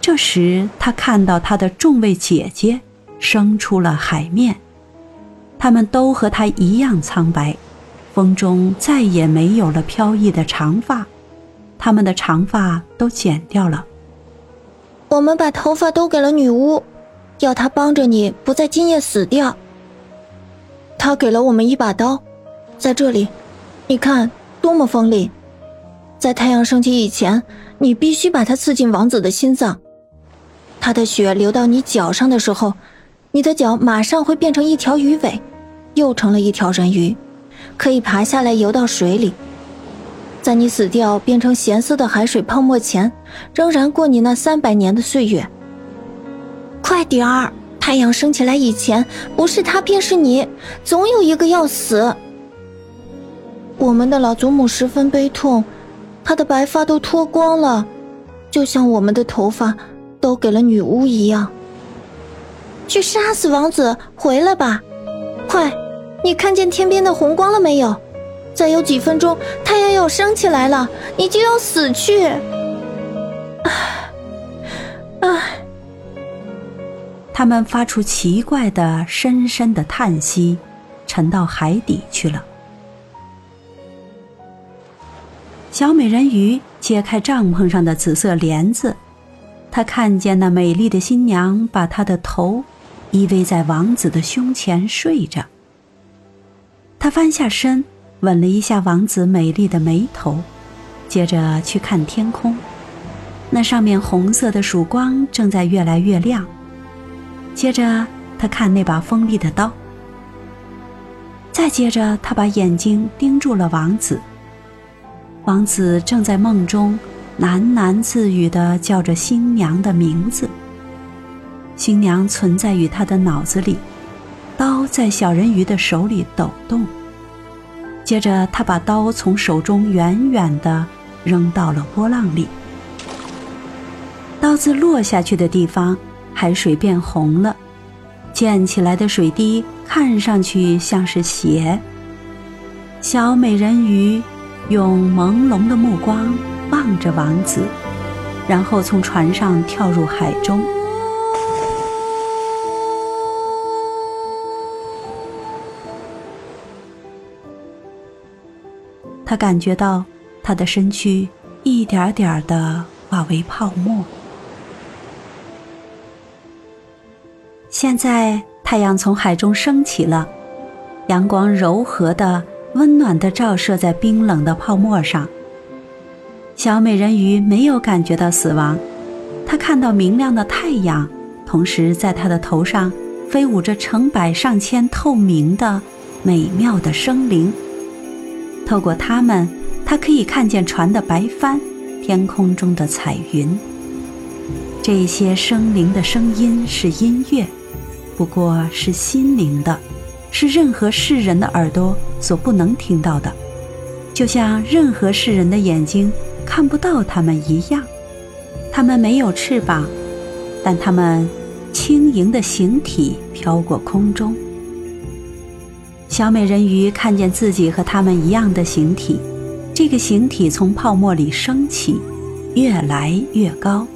这时，他看到他的众位姐姐升出了海面，她们都和他一样苍白，风中再也没有了飘逸的长发，他们的长发都剪掉了。我们把头发都给了女巫，要她帮着你不在今夜死掉。她给了我们一把刀，在这里，你看多么锋利！在太阳升起以前，你必须把它刺进王子的心脏。他的血流到你脚上的时候，你的脚马上会变成一条鱼尾，又成了一条人鱼，可以爬下来游到水里。在你死掉变成咸涩的海水泡沫前，仍然过你那三百年的岁月。快点儿！太阳升起来以前，不是他便是你，总有一个要死。我们的老祖母十分悲痛，她的白发都脱光了，就像我们的头发。都给了女巫一样。去杀死王子，回来吧，快！你看见天边的红光了没有？再有几分钟，太阳要升起来了，你就要死去。唉，唉。他们发出奇怪的、深深的叹息，沉到海底去了。小美人鱼揭开帐篷上的紫色帘子。他看见那美丽的新娘把她的头依偎在王子的胸前睡着。他翻下身，吻了一下王子美丽的眉头，接着去看天空，那上面红色的曙光正在越来越亮。接着他看那把锋利的刀，再接着他把眼睛盯住了王子。王子正在梦中。喃喃自语地叫着新娘的名字。新娘存在于他的脑子里，刀在小人鱼的手里抖动。接着，他把刀从手中远远地扔到了波浪里。刀子落下去的地方，海水变红了，溅起来的水滴看上去像是血。小美人鱼用朦胧的目光。望着王子，然后从船上跳入海中。他感觉到他的身躯一点点的化为泡沫。现在太阳从海中升起了，阳光柔和的、温暖的照射在冰冷的泡沫上。小美人鱼没有感觉到死亡，她看到明亮的太阳，同时在她的头上飞舞着成百上千透明的、美妙的生灵。透过它们，她可以看见船的白帆，天空中的彩云。这些生灵的声音是音乐，不过是心灵的，是任何世人的耳朵所不能听到的，就像任何世人的眼睛。看不到它们一样，它们没有翅膀，但它们轻盈的形体飘过空中。小美人鱼看见自己和它们一样的形体，这个形体从泡沫里升起，越来越高。